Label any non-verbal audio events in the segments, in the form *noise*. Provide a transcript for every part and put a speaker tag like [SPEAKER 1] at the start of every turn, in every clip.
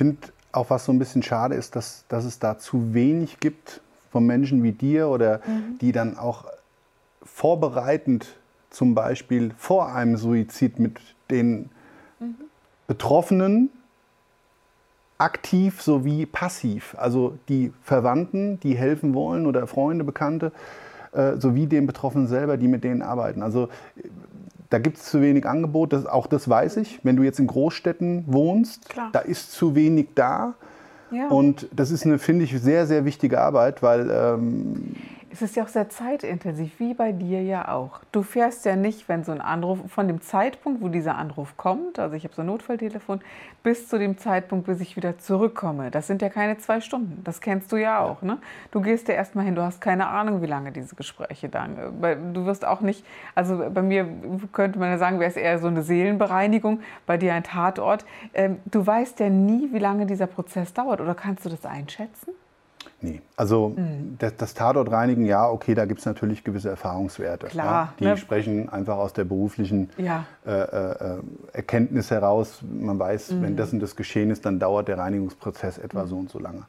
[SPEAKER 1] Finde auch, was so ein bisschen schade ist, dass, dass es da zu wenig gibt von Menschen wie dir oder die dann auch vorbereitend zum Beispiel vor einem Suizid mit den Betroffenen aktiv sowie passiv, also die Verwandten, die helfen wollen oder Freunde, Bekannte, äh, sowie den Betroffenen selber, die mit denen arbeiten. Also äh, da gibt es zu wenig Angebot, das, auch das weiß ich. Wenn du jetzt in Großstädten wohnst,
[SPEAKER 2] Klar.
[SPEAKER 1] da ist zu wenig da.
[SPEAKER 2] Ja.
[SPEAKER 1] Und das ist eine, finde ich, sehr, sehr wichtige Arbeit, weil ähm,
[SPEAKER 2] Es ist ja auch sehr zeitintensiv, wie bei dir ja auch. Du fährst ja nicht, wenn so ein Anruf, von dem Zeitpunkt, wo dieser Anruf kommt, also ich habe so ein Notfalltelefon, bis zu dem Zeitpunkt, bis ich wieder zurückkomme. Das sind ja keine zwei Stunden. Das kennst du ja auch. Ne? Du gehst ja erstmal hin, du hast keine Ahnung, wie lange diese Gespräche dauern. Weil Du wirst auch nicht, also bei mir könnte man ja sagen, wäre es eher so eine Seelenbereinigung, bei dir ein Tatort. Ähm, Du weißt ja nie, wie lange dieser Prozess dauert. Oder kannst du das einschätzen?
[SPEAKER 1] Nee, also
[SPEAKER 2] Mhm.
[SPEAKER 1] das, das Tatortreinigen, ja, okay, da gibt es natürlich gewisse Erfahrungswerte.
[SPEAKER 2] Klar,
[SPEAKER 1] ja, die
[SPEAKER 2] ne?
[SPEAKER 1] sprechen einfach aus der beruflichen
[SPEAKER 2] Ja.
[SPEAKER 1] äh, äh, äh, Erkenntnis heraus. Man weiß,
[SPEAKER 2] Mhm.
[SPEAKER 1] wenn das und das geschehen ist, dann dauert der Reinigungsprozess etwa so und so lange.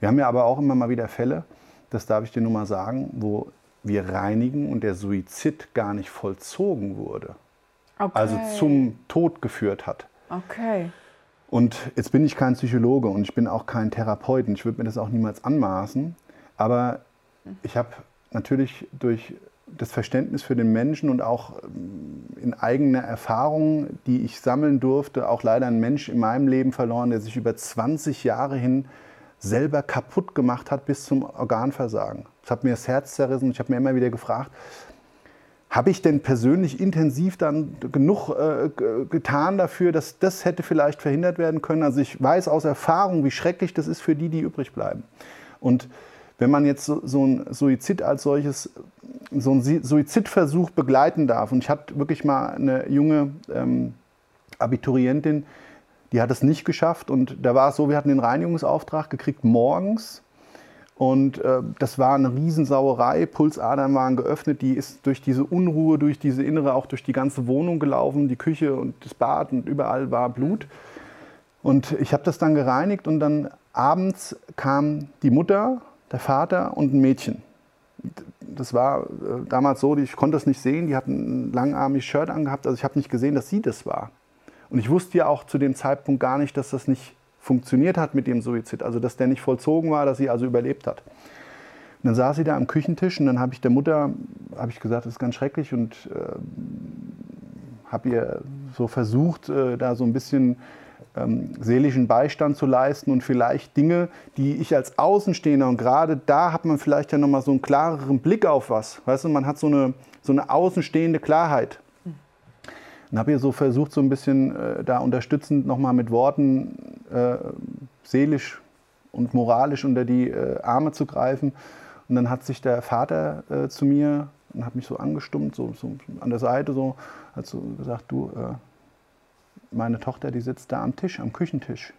[SPEAKER 1] Wir haben ja aber auch immer mal wieder Fälle, das darf ich dir nur mal sagen, wo wir reinigen und der Suizid gar nicht vollzogen wurde,
[SPEAKER 2] Okay.
[SPEAKER 1] also zum Tod geführt hat.
[SPEAKER 2] Okay.
[SPEAKER 1] Und jetzt bin ich kein Psychologe und ich bin auch kein Therapeut und ich würde mir das auch niemals anmaßen. Aber ich habe natürlich durch das Verständnis für den Menschen und auch ähm, in eigener Erfahrung, die ich sammeln durfte, auch leider einen Mensch in meinem Leben verloren, der sich über 20 Jahre hin selber kaputt gemacht hat bis zum Organversagen. Das hat mir das Herz zerrissen ich habe mir immer wieder gefragt, habe ich denn persönlich intensiv dann genug äh, getan dafür, dass das hätte vielleicht verhindert werden können? Also ich weiß aus Erfahrung, wie schrecklich das ist für die, die übrig bleiben. Und wenn man jetzt so, so ein Suizid als solches, so Si- Suizidversuch begleiten darf, und ich hatte wirklich mal eine junge ähm, Abiturientin, die hat es nicht geschafft und da war es so, wir hatten den Reinigungsauftrag gekriegt morgens und äh, das war eine Riesensauerei. Pulsadern waren geöffnet. Die ist durch diese Unruhe, durch diese innere, auch durch die ganze Wohnung gelaufen. Die Küche und das Bad und überall war Blut. Und ich habe das dann gereinigt und dann abends kam die Mutter, der Vater und ein Mädchen. Das war äh, damals so, ich konnte das nicht sehen. Die hatten ein langarmiges Shirt angehabt. Also ich habe nicht gesehen, dass sie das war. Und ich wusste ja auch zu dem Zeitpunkt gar nicht, dass das nicht funktioniert hat mit dem Suizid. Also dass der nicht vollzogen war, dass sie also überlebt hat. Und dann saß sie da am Küchentisch und dann habe ich der Mutter ich gesagt, das ist ganz schrecklich und äh, habe ihr so versucht, äh, da so ein bisschen ähm, seelischen Beistand zu leisten und vielleicht Dinge, die ich als Außenstehender und gerade da hat man vielleicht ja noch mal so einen klareren Blick auf was. Weißt du, man hat so eine, so eine außenstehende Klarheit. Und habe ihr so versucht, so ein bisschen äh, da unterstützend nochmal mit Worten äh, seelisch und moralisch unter die äh, Arme zu greifen. Und dann hat sich der Vater äh, zu mir und hat mich so angestummt, so, so an der Seite, so, hat so gesagt, du, äh, meine Tochter, die sitzt da am Tisch, am Küchentisch.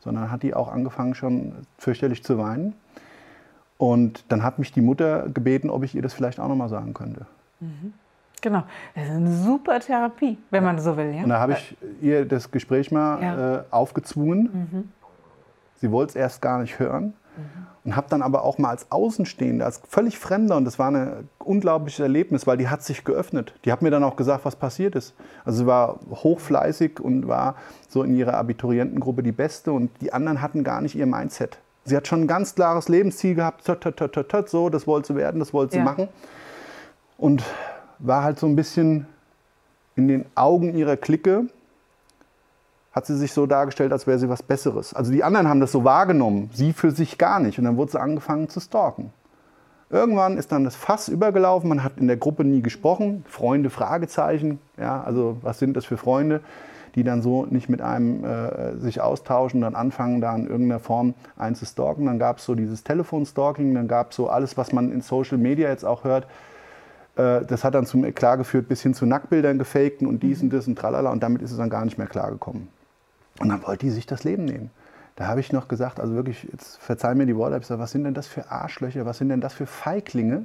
[SPEAKER 1] Sondern hat die auch angefangen schon fürchterlich zu weinen. Und dann hat mich die Mutter gebeten, ob ich ihr das vielleicht auch nochmal sagen könnte.
[SPEAKER 2] Genau. Das ist eine super Therapie, wenn man so will. Ja?
[SPEAKER 1] Und da habe ich ihr das Gespräch mal
[SPEAKER 2] Ja.
[SPEAKER 1] äh, aufgezwungen. Sie wollte es erst gar nicht hören. Und habe dann aber auch mal als Außenstehender, als völlig Fremder, und das war ein unglaubliches Erlebnis, weil die hat sich geöffnet. Die hat mir dann auch gesagt, was passiert ist. Also sie war hochfleißig und war so in ihrer Abiturientengruppe die Beste und die anderen hatten gar nicht ihr Mindset. Sie hat schon ein ganz klares Lebensziel gehabt, tot, tot, tot, so, das wollte sie werden, das wollte sie
[SPEAKER 2] Ja.
[SPEAKER 1] machen. Und war halt so ein bisschen in den Augen ihrer Clique, hat sie sich so dargestellt, als wäre sie was Besseres. Also die anderen haben das so wahrgenommen, sie für sich gar nicht. Und dann wurde sie angefangen zu stalken. Irgendwann ist dann das Fass übergelaufen, man hat in der Gruppe nie gesprochen. Freunde, Fragezeichen. Ja, also was sind das für Freunde? die dann so nicht mit einem äh, sich austauschen, dann anfangen, da in irgendeiner Form einen zu stalken. Dann gab es so dieses Telefonstalking, dann gab es so alles, was man in Social Media jetzt auch hört. Äh, das hat dann zum Eklat geführt, bis hin zu Nacktbildern gefakten und dies und das und tralala. Und damit ist es dann gar nicht mehr klargekommen. Und dann wollte die sich das Leben nehmen. Da habe ich noch gesagt, also wirklich, jetzt verzeih mir die Worte, ich gesagt, was sind denn das für Arschlöcher, was sind denn das für Feiglinge,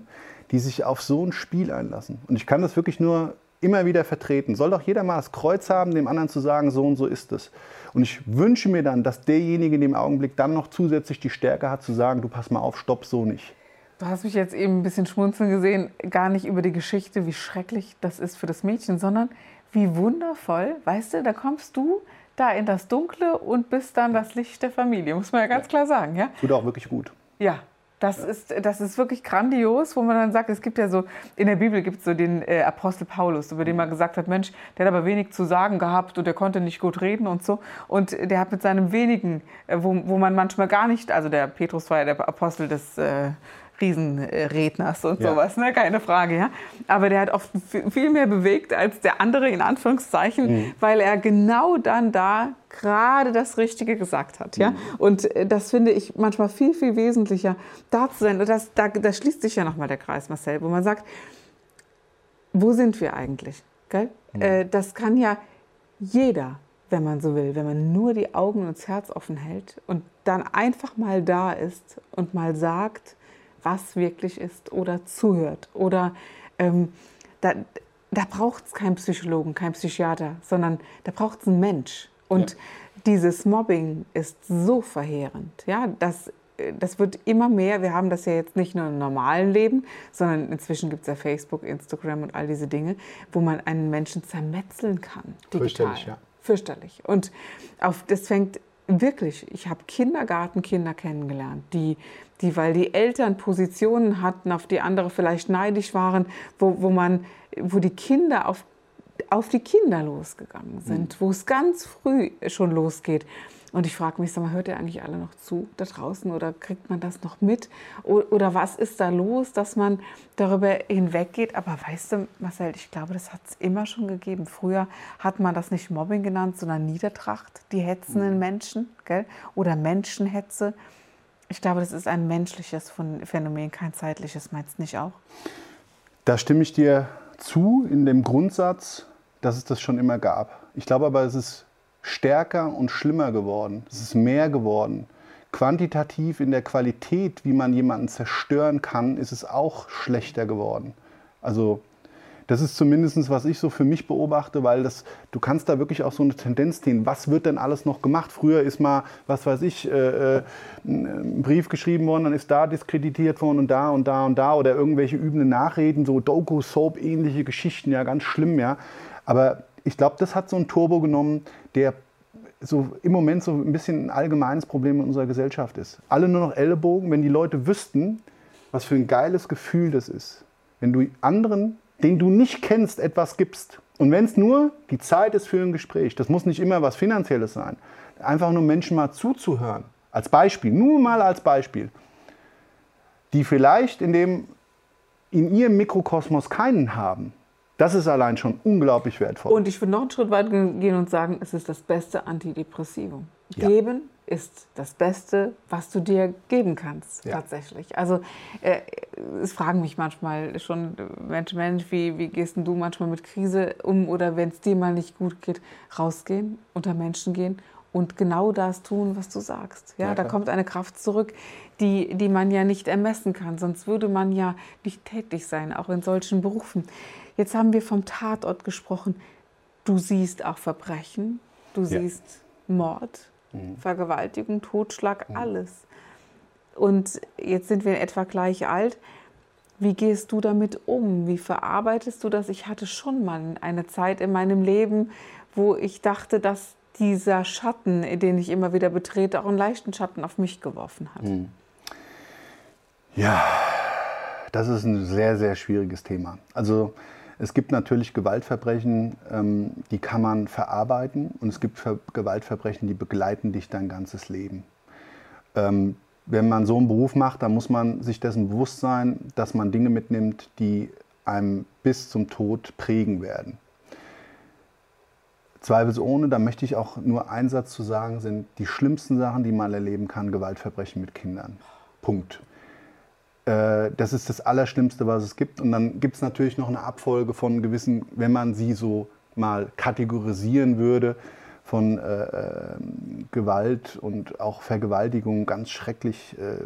[SPEAKER 1] die sich auf so ein Spiel einlassen? Und ich kann das wirklich nur immer wieder vertreten. Soll doch jeder mal das Kreuz haben, dem anderen zu sagen, so und so ist es. Und ich wünsche mir dann, dass derjenige in dem Augenblick dann noch zusätzlich die Stärke hat, zu sagen, du pass mal auf, stopp, so nicht.
[SPEAKER 2] Du hast mich jetzt eben ein bisschen schmunzeln gesehen, gar nicht über die Geschichte, wie schrecklich das ist für das Mädchen, sondern wie wundervoll, weißt du, da kommst du da in das Dunkle und bist dann das Licht der Familie, muss man ja ganz klar sagen. Ja?
[SPEAKER 1] Tut auch wirklich gut.
[SPEAKER 2] Ja, das, ja. ist, das ist wirklich grandios, wo man dann sagt, es gibt ja so, in der Bibel gibt es so den äh, Apostel Paulus, über den man gesagt hat, Mensch, der hat aber wenig zu sagen gehabt und der konnte nicht gut reden und so. Und der hat mit seinem wenigen, äh, wo, wo man manchmal gar nicht, also der Petrus war ja der Apostel des... Äh, Riesenredners und ja. sowas, ne? keine Frage. Ja? Aber der hat oft viel mehr bewegt als der andere, in Anführungszeichen, mhm. weil er genau dann da gerade das Richtige gesagt hat. Ja? Mhm. Und äh, das finde ich manchmal viel, viel wesentlicher, da zu sein. Und das, da, da schließt sich ja nochmal der Kreis, Marcel, wo man sagt, wo sind wir eigentlich? Mhm. Äh, das kann ja jeder, wenn man so will, wenn man nur die Augen und das Herz offen hält und dann einfach mal da ist und mal sagt, was wirklich ist oder zuhört. Oder ähm, da, da braucht es keinen Psychologen, keinen Psychiater, sondern da braucht es einen Mensch. Und ja. dieses Mobbing ist so verheerend. Ja, das, das wird immer mehr. Wir haben das ja jetzt nicht nur im normalen Leben, sondern inzwischen gibt es ja Facebook, Instagram und all diese Dinge, wo man einen Menschen zermetzeln kann. Digital. Fürchterlich, ja. Fürchterlich. Und auf, das fängt wirklich, ich habe Kindergartenkinder kennengelernt, die, die, weil die Eltern Positionen hatten, auf die andere vielleicht neidisch waren, wo, wo, man, wo die Kinder auf, auf die Kinder losgegangen sind, mhm. wo es ganz früh schon losgeht. Und ich frage mich, sag mal, hört ihr eigentlich alle noch zu da draußen oder kriegt man das noch mit? Oder was ist da los, dass man darüber hinweggeht? Aber weißt du, Marcel, ich glaube, das hat es immer schon gegeben. Früher hat man das nicht Mobbing genannt, sondern Niedertracht, die hetzenden mhm. Menschen gell? oder Menschenhetze. Ich glaube, das ist ein menschliches Phänomen, kein zeitliches. Meinst du nicht auch?
[SPEAKER 1] Da stimme ich dir zu in dem Grundsatz, dass es das schon immer gab. Ich glaube aber, es ist stärker und schlimmer geworden. Es ist mehr geworden. Quantitativ in der Qualität, wie man jemanden zerstören kann, ist es auch schlechter geworden. Also das ist zumindest, was ich so für mich beobachte, weil das, du kannst da wirklich auch so eine Tendenz sehen. Was wird denn alles noch gemacht? Früher ist mal, was weiß ich, äh, äh ein Brief geschrieben worden, dann ist da diskreditiert worden und da und da und da oder irgendwelche übenden Nachreden, so Doku-Soap-ähnliche Geschichten, ja, ganz schlimm, ja. Aber ich glaube, das hat so ein Turbo genommen, der so im Moment so ein bisschen ein allgemeines Problem in unserer Gesellschaft ist. Alle nur noch Ellenbogen, wenn die Leute wüssten, was für ein geiles Gefühl das ist, wenn du anderen, den du nicht kennst, etwas gibst. Und wenn es nur die Zeit ist für ein Gespräch, das muss nicht immer was Finanzielles sein, einfach nur Menschen mal zuzuhören, als Beispiel, nur mal als Beispiel, die vielleicht in, dem, in ihrem Mikrokosmos keinen haben, das ist allein schon unglaublich wertvoll.
[SPEAKER 2] Und ich würde noch einen Schritt weiter gehen und sagen, es ist das beste Antidepressivum. Ja. Geben ist das Beste, was du dir geben kannst, ja. tatsächlich. Also äh, es fragen mich manchmal schon, Mensch, Mensch, wie, wie gehst du manchmal mit Krise um oder wenn es dir mal nicht gut geht, rausgehen, unter Menschen gehen und genau das tun, was du sagst. Ja, ja da kommt eine Kraft zurück, die, die man ja nicht ermessen kann, sonst würde man ja nicht tätig sein, auch in solchen Berufen. Jetzt haben wir vom Tatort gesprochen. Du siehst auch Verbrechen, du ja. siehst Mord, mhm. Vergewaltigung, Totschlag, mhm. alles. Und jetzt sind wir in etwa gleich alt. Wie gehst du damit um? Wie verarbeitest du das? Ich hatte schon mal eine Zeit in meinem Leben, wo ich dachte, dass dieser Schatten, den ich immer wieder betrete, auch einen leichten Schatten auf mich geworfen hat. Mhm.
[SPEAKER 1] Ja, das ist ein sehr, sehr schwieriges Thema. Also es gibt natürlich Gewaltverbrechen, ähm, die kann man verarbeiten und es gibt Gewaltverbrechen, die begleiten dich dein ganzes Leben. Ähm, wenn man so einen Beruf macht, dann muss man sich dessen bewusst sein, dass man Dinge mitnimmt, die einem bis zum Tod prägen werden. zweifelsohne, da möchte ich auch nur einen Satz zu sagen, sind die schlimmsten Sachen, die man erleben kann, Gewaltverbrechen mit Kindern. Punkt. Äh, das ist das Allerschlimmste, was es gibt. Und dann gibt es natürlich noch eine Abfolge von gewissen, wenn man sie so mal kategorisieren würde, von äh, äh Gewalt und auch Vergewaltigung ganz schrecklich. Äh,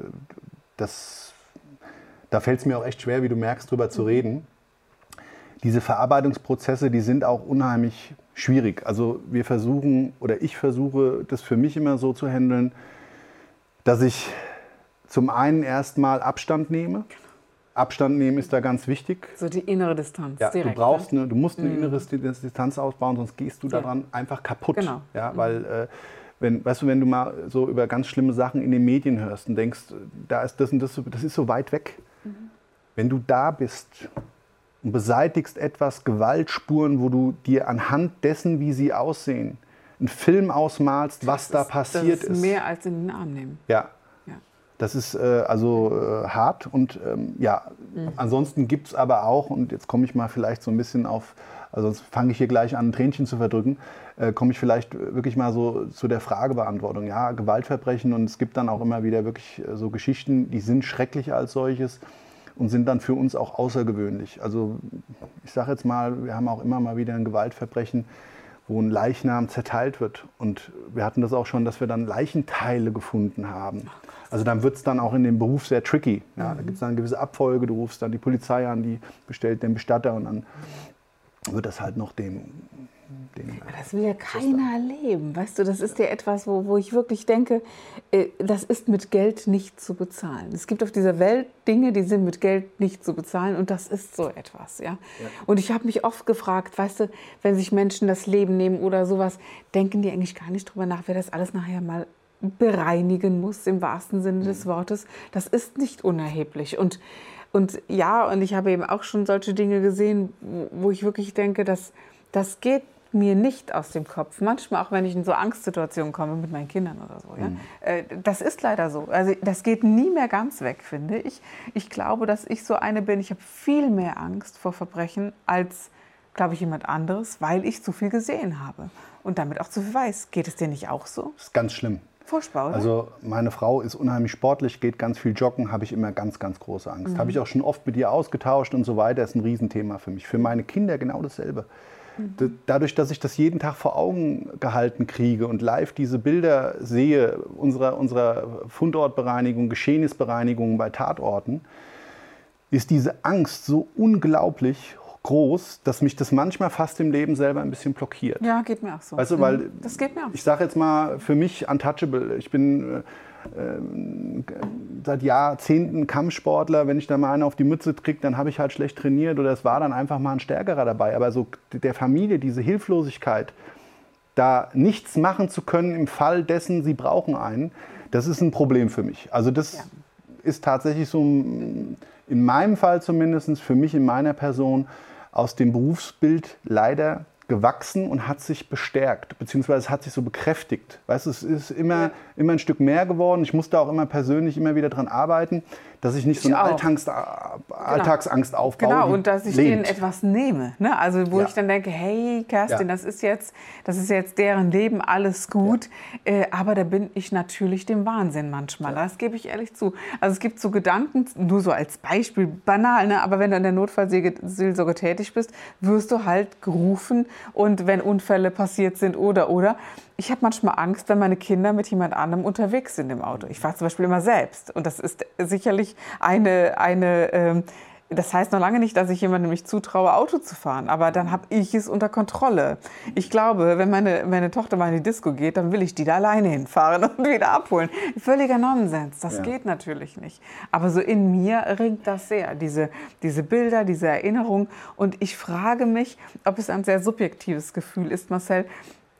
[SPEAKER 1] das, da fällt es mir auch echt schwer, wie du merkst, drüber zu reden. Diese Verarbeitungsprozesse, die sind auch unheimlich schwierig. Also wir versuchen oder ich versuche, das für mich immer so zu handeln, dass ich zum einen erstmal Abstand nehme. Abstand nehmen ist da ganz wichtig.
[SPEAKER 2] So die innere Distanz.
[SPEAKER 1] Ja, direkt, du brauchst ne? eine, du musst eine mhm. innere Distanz ausbauen, sonst gehst du daran einfach kaputt. Genau. Ja, mhm. weil äh, wenn, weißt du, wenn du mal so über ganz schlimme Sachen in den Medien hörst und denkst, da ist das und das, das ist so weit weg. Mhm. Wenn du da bist und beseitigst etwas Gewaltspuren, wo du dir anhand dessen, wie sie aussehen, einen Film ausmalst, was das da passiert ist.
[SPEAKER 2] Das ist mehr als in den Arm nehmen.
[SPEAKER 1] Ja, das ist äh, also äh, hart und ähm, ja, mhm. ansonsten gibt es aber auch, und jetzt komme ich mal vielleicht so ein bisschen auf, also sonst fange ich hier gleich an, ein Tränchen zu verdrücken, äh, komme ich vielleicht wirklich mal so zu der Fragebeantwortung. Ja, Gewaltverbrechen und es gibt dann auch immer wieder wirklich äh, so Geschichten, die sind schrecklich als solches und sind dann für uns auch außergewöhnlich. Also ich sage jetzt mal, wir haben auch immer mal wieder ein Gewaltverbrechen, wo ein Leichnam zerteilt wird. Und wir hatten das auch schon, dass wir dann Leichenteile gefunden haben. Also dann wird es dann auch in dem Beruf sehr tricky. Ja? Mhm. Da gibt es dann eine gewisse Abfolge, du rufst dann die Polizei an, die bestellt den Bestatter und dann wird das halt noch dem
[SPEAKER 2] den, das will ja keiner erleben, weißt du, das ist ja etwas, wo, wo ich wirklich denke, äh, das ist mit Geld nicht zu bezahlen. Es gibt auf dieser Welt Dinge, die sind mit Geld nicht zu bezahlen und das ist so etwas, ja. ja. Und ich habe mich oft gefragt, weißt du, wenn sich Menschen das Leben nehmen oder sowas, denken die eigentlich gar nicht drüber nach, wer das alles nachher mal bereinigen muss, im wahrsten Sinne mhm. des Wortes. Das ist nicht unerheblich und und ja, und ich habe eben auch schon solche Dinge gesehen, wo ich wirklich denke, dass das geht mir nicht aus dem Kopf. Manchmal auch, wenn ich in so Angstsituationen komme mit meinen Kindern oder so. Ja? Mhm. Äh, das ist leider so. Also das geht nie mehr ganz weg, finde ich. Ich glaube, dass ich so eine bin. Ich habe viel mehr Angst vor Verbrechen als, glaube ich, jemand anderes, weil ich zu viel gesehen habe und damit auch zu viel weiß. Geht es dir nicht auch so?
[SPEAKER 1] Das ist ganz schlimm.
[SPEAKER 2] Furchtbar, oder?
[SPEAKER 1] Also meine Frau ist unheimlich sportlich, geht ganz viel joggen, habe ich immer ganz, ganz große Angst. Mhm. Habe ich auch schon oft mit ihr ausgetauscht und so weiter, ist ein Riesenthema für mich. Für meine Kinder genau dasselbe. Dadurch, dass ich das jeden Tag vor Augen gehalten kriege und live diese Bilder sehe, unserer, unserer Fundortbereinigung, Geschehnisbereinigung bei Tatorten, ist diese Angst so unglaublich groß, dass mich das manchmal fast im Leben selber ein bisschen blockiert.
[SPEAKER 2] Ja, geht mir auch so.
[SPEAKER 1] Weißt du, weil mhm. das geht mir auch. Ich sage jetzt mal für mich untouchable. Ich bin äh, ähm, seit Jahrzehnten Kampfsportler, wenn ich da mal einen auf die Mütze kriege, dann habe ich halt schlecht trainiert oder es war dann einfach mal ein Stärkerer dabei. Aber so der Familie diese Hilflosigkeit, da nichts machen zu können im Fall dessen, sie brauchen einen, das ist ein Problem für mich. Also das ja. ist tatsächlich so, in meinem Fall zumindest, für mich in meiner Person, aus dem Berufsbild leider gewachsen und hat sich bestärkt, beziehungsweise hat sich so bekräftigt. Weißt du, es ist immer, immer ein Stück mehr geworden. Ich musste auch immer persönlich immer wieder daran arbeiten, dass ich nicht so eine Alltags, genau. Alltagsangst aufbaue.
[SPEAKER 2] Genau, und dass ich denen etwas nehme. Ne? Also wo ja. ich dann denke, hey Kerstin, ja. das ist jetzt, das ist jetzt deren Leben, alles gut. Äh, aber da bin ich natürlich dem Wahnsinn manchmal. Das gebe ich ehrlich zu. Also es gibt so Gedanken, nur so als Beispiel, banal, ne? aber wenn du in der Notfallseelsorge tätig bist, wirst du halt gerufen und wenn Unfälle passiert sind oder oder ich habe manchmal Angst, wenn meine Kinder mit jemand anderem unterwegs sind im Auto. Ich fahre zum Beispiel immer selbst. Und das ist sicherlich eine, eine ähm, das heißt noch lange nicht, dass ich jemandem nicht zutraue, Auto zu fahren, aber dann habe ich es unter Kontrolle. Ich glaube, wenn meine, meine Tochter mal in die Disco geht, dann will ich die da alleine hinfahren *laughs* und wieder abholen. Völliger Nonsens, das ja. geht natürlich nicht. Aber so in mir ringt das sehr, diese, diese Bilder, diese Erinnerung. Und ich frage mich, ob es ein sehr subjektives Gefühl ist, Marcel,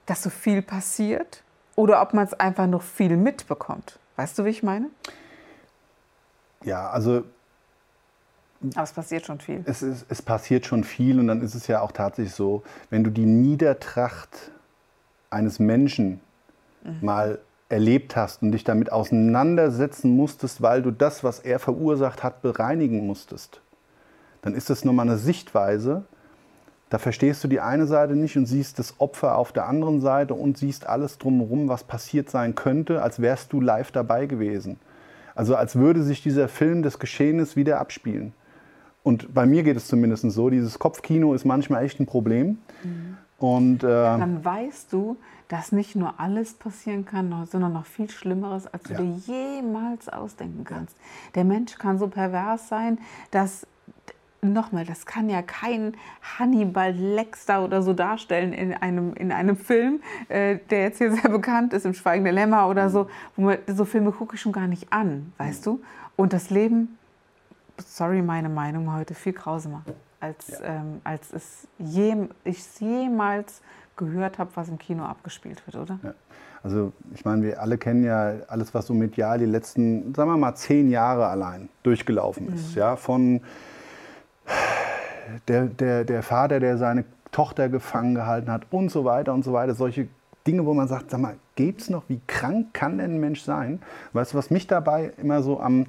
[SPEAKER 2] dass so viel passiert oder ob man es einfach noch viel mitbekommt. Weißt du, wie ich meine?
[SPEAKER 1] Ja, also.
[SPEAKER 2] Aber es passiert schon viel.
[SPEAKER 1] Es, ist, es passiert schon viel und dann ist es ja auch tatsächlich so, wenn du die Niedertracht eines Menschen mhm. mal erlebt hast und dich damit auseinandersetzen musstest, weil du das, was er verursacht hat, bereinigen musstest, dann ist das nochmal eine Sichtweise, Da verstehst du die eine Seite nicht und siehst das Opfer auf der anderen Seite und siehst alles drumherum, was passiert sein könnte, als wärst du live dabei gewesen. Also als würde sich dieser Film des Geschehens wieder abspielen. Und bei mir geht es zumindest so, dieses Kopfkino ist manchmal echt ein Problem. Mhm. Und, äh,
[SPEAKER 2] Dann weißt du, dass nicht nur alles passieren kann, sondern noch viel Schlimmeres, als du ja. dir jemals ausdenken kannst. Der Mensch kann so pervers sein, dass nochmal, das kann ja kein Hannibal Lecter oder so darstellen in einem, in einem Film, äh, der jetzt hier *laughs* sehr bekannt ist, im Schweigende Lämmer oder so. Wo man, so Filme gucke ich schon gar nicht an, weißt du? Und das Leben, sorry, meine Meinung heute viel grausamer, als, ja. ähm, als es je, ich es jemals gehört habe, was im Kino abgespielt wird, oder? Ja.
[SPEAKER 1] Also ich meine, wir alle kennen ja alles, was so medial die letzten, sagen wir mal, zehn Jahre allein durchgelaufen ist. Mhm. Ja, von der, der, der Vater, der seine Tochter gefangen gehalten hat und so weiter und so weiter. Solche Dinge, wo man sagt, sag mal, geht's noch? Wie krank kann denn ein Mensch sein? Weißt du, was mich dabei immer so am,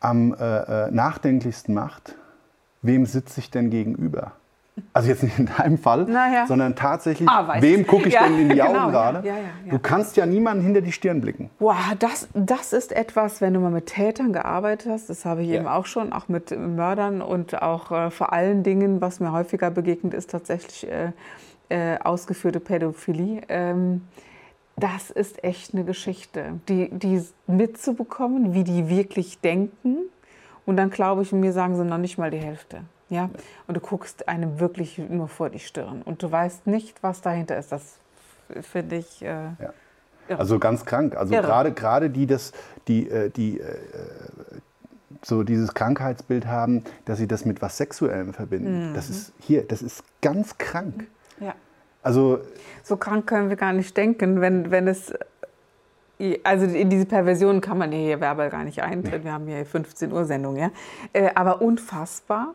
[SPEAKER 1] am äh, äh nachdenklichsten macht? Wem sitze ich denn gegenüber? Also jetzt nicht in deinem Fall, ja. sondern tatsächlich, ah, wem gucke ich ja, denn in die *laughs* Augen genau, gerade? Ja, du kannst ja niemanden hinter die Stirn blicken.
[SPEAKER 2] Wow, das, das ist etwas, wenn du mal mit Tätern gearbeitet hast, das habe ich eben auch schon, auch mit Mördern und auch äh, vor allen Dingen, was mir häufiger begegnet ist, tatsächlich äh, äh, ausgeführte Pädophilie. Ähm, das ist echt eine Geschichte, die, die mitzubekommen, wie die wirklich denken. Und dann glaube ich, mir sagen sie noch nicht mal die Hälfte. Ja? Und du guckst einem wirklich nur vor die Stirn und du weißt nicht, was dahinter ist. Das finde ich. Äh,
[SPEAKER 1] ja. Also ganz krank. Also gerade gerade die das die äh, die äh, so dieses Krankheitsbild haben, dass sie das mit was Sexuellem verbinden. Mhm. Das ist hier, das ist ganz krank.
[SPEAKER 2] Ja.
[SPEAKER 1] Also
[SPEAKER 2] so krank können wir gar nicht denken, wenn wenn es also in diese Perversion kann man hier verbal gar nicht eintreten. Wir haben hier 15 Uhr Sendung, ja. Äh, aber unfassbar.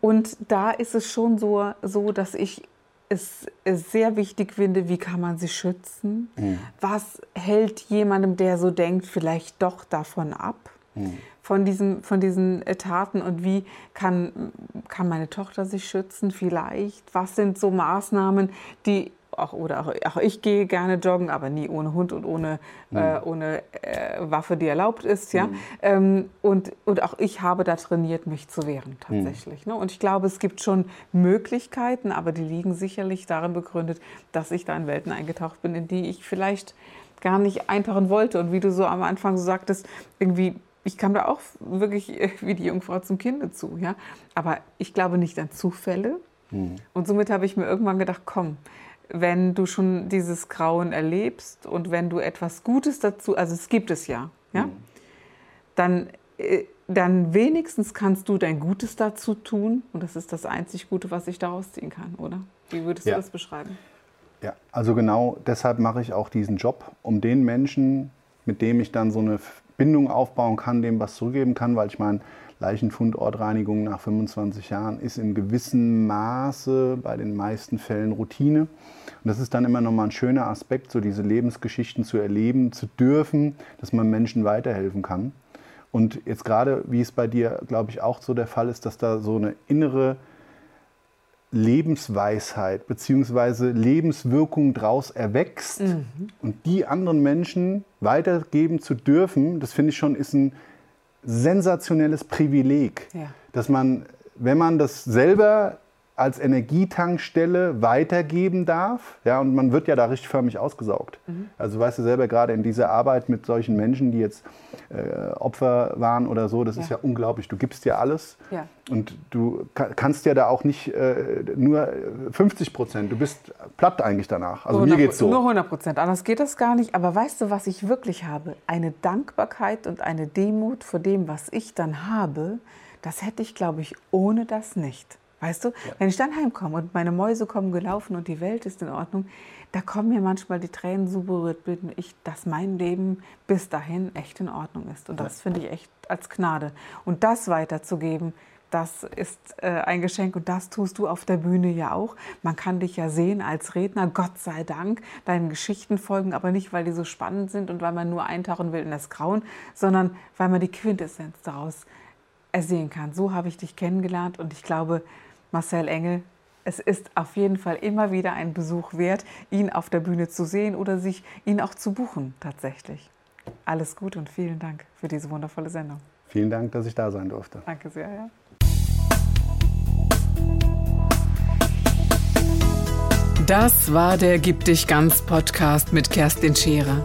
[SPEAKER 2] Und da ist es schon so, so dass ich es sehr wichtig finde, wie kann man sich schützen? Mhm. Was hält jemandem, der so denkt, vielleicht doch davon ab? Mhm. Von, diesem, von diesen Taten und wie kann, kann meine Tochter sich schützen vielleicht? Was sind so Maßnahmen, die auch, oder auch, auch, ich gehe gerne joggen, aber nie ohne Hund und ohne, mhm. äh, ohne äh, Waffe, die erlaubt ist. Ja? Mhm. Ähm, und, und auch ich habe da trainiert, mich zu wehren tatsächlich. Mhm. Ne? Und ich glaube, es gibt schon Möglichkeiten, aber die liegen sicherlich darin begründet, dass ich da in Welten eingetaucht bin, in die ich vielleicht gar nicht eintauchen wollte. Und wie du so am Anfang so sagtest, irgendwie ich kam da auch wirklich *laughs* wie die Jungfrau zum Kinde zu. Ja? Aber ich glaube nicht an Zufälle. Mhm. Und somit habe ich mir irgendwann gedacht, komm, wenn du schon dieses Grauen erlebst und wenn du etwas Gutes dazu, also es gibt es ja, ja, mhm. dann, äh, dann wenigstens kannst du dein Gutes dazu tun und das ist das einzig Gute, was ich daraus ziehen kann, oder? Wie würdest ja. du das beschreiben?
[SPEAKER 1] Ja, also genau deshalb mache ich auch diesen Job, um den Menschen, mit dem ich dann so eine Bindung aufbauen kann, dem was zurückgeben kann, weil ich meine, Leichenfundortreinigung nach 25 Jahren ist in gewissem Maße bei den meisten Fällen Routine. Und das ist dann immer nochmal ein schöner Aspekt, so diese Lebensgeschichten zu erleben, zu dürfen, dass man Menschen weiterhelfen kann. Und jetzt gerade, wie es bei dir, glaube ich, auch so der Fall ist, dass da so eine innere Lebensweisheit bzw. Lebenswirkung draus erwächst mhm. und die anderen Menschen weitergeben zu dürfen, das finde ich schon ist ein sensationelles Privileg, ja. dass man, wenn man das selber als Energietankstelle weitergeben darf. Ja, und man wird ja da richtig förmlich ausgesaugt. Mhm. Also weißt du selber gerade in dieser Arbeit mit solchen Menschen, die jetzt äh, Opfer waren oder so, das ja. ist ja unglaublich. Du gibst dir alles ja. und du kannst ja da auch nicht äh, nur 50 Prozent. Du bist platt eigentlich danach. Also 100, mir geht's so.
[SPEAKER 2] Nur 100 Prozent. Anders geht das gar nicht. Aber weißt du, was ich wirklich habe? Eine Dankbarkeit und eine Demut vor dem, was ich dann habe. Das hätte ich, glaube ich, ohne das nicht. Weißt du, ja. wenn ich dann heimkomme und meine Mäuse kommen gelaufen und die Welt ist in Ordnung, da kommen mir manchmal die Tränen so berührt, ich, dass mein Leben bis dahin echt in Ordnung ist. Und das ja. finde ich echt als Gnade. Und das weiterzugeben, das ist äh, ein Geschenk und das tust du auf der Bühne ja auch. Man kann dich ja sehen als Redner, Gott sei Dank, deinen Geschichten folgen, aber nicht, weil die so spannend sind und weil man nur eintauchen will in das Grauen, sondern weil man die Quintessenz daraus ersehen kann. So habe ich dich kennengelernt und ich glaube, Marcel Engel,
[SPEAKER 3] es ist auf jeden Fall immer wieder ein Besuch wert, ihn auf der Bühne zu sehen oder sich ihn auch zu buchen tatsächlich. Alles Gute und vielen Dank für diese wundervolle Sendung.
[SPEAKER 1] Vielen Dank, dass ich da sein durfte.
[SPEAKER 3] Danke sehr. Ja.
[SPEAKER 2] Das war der Gib dich ganz Podcast mit Kerstin Scherer.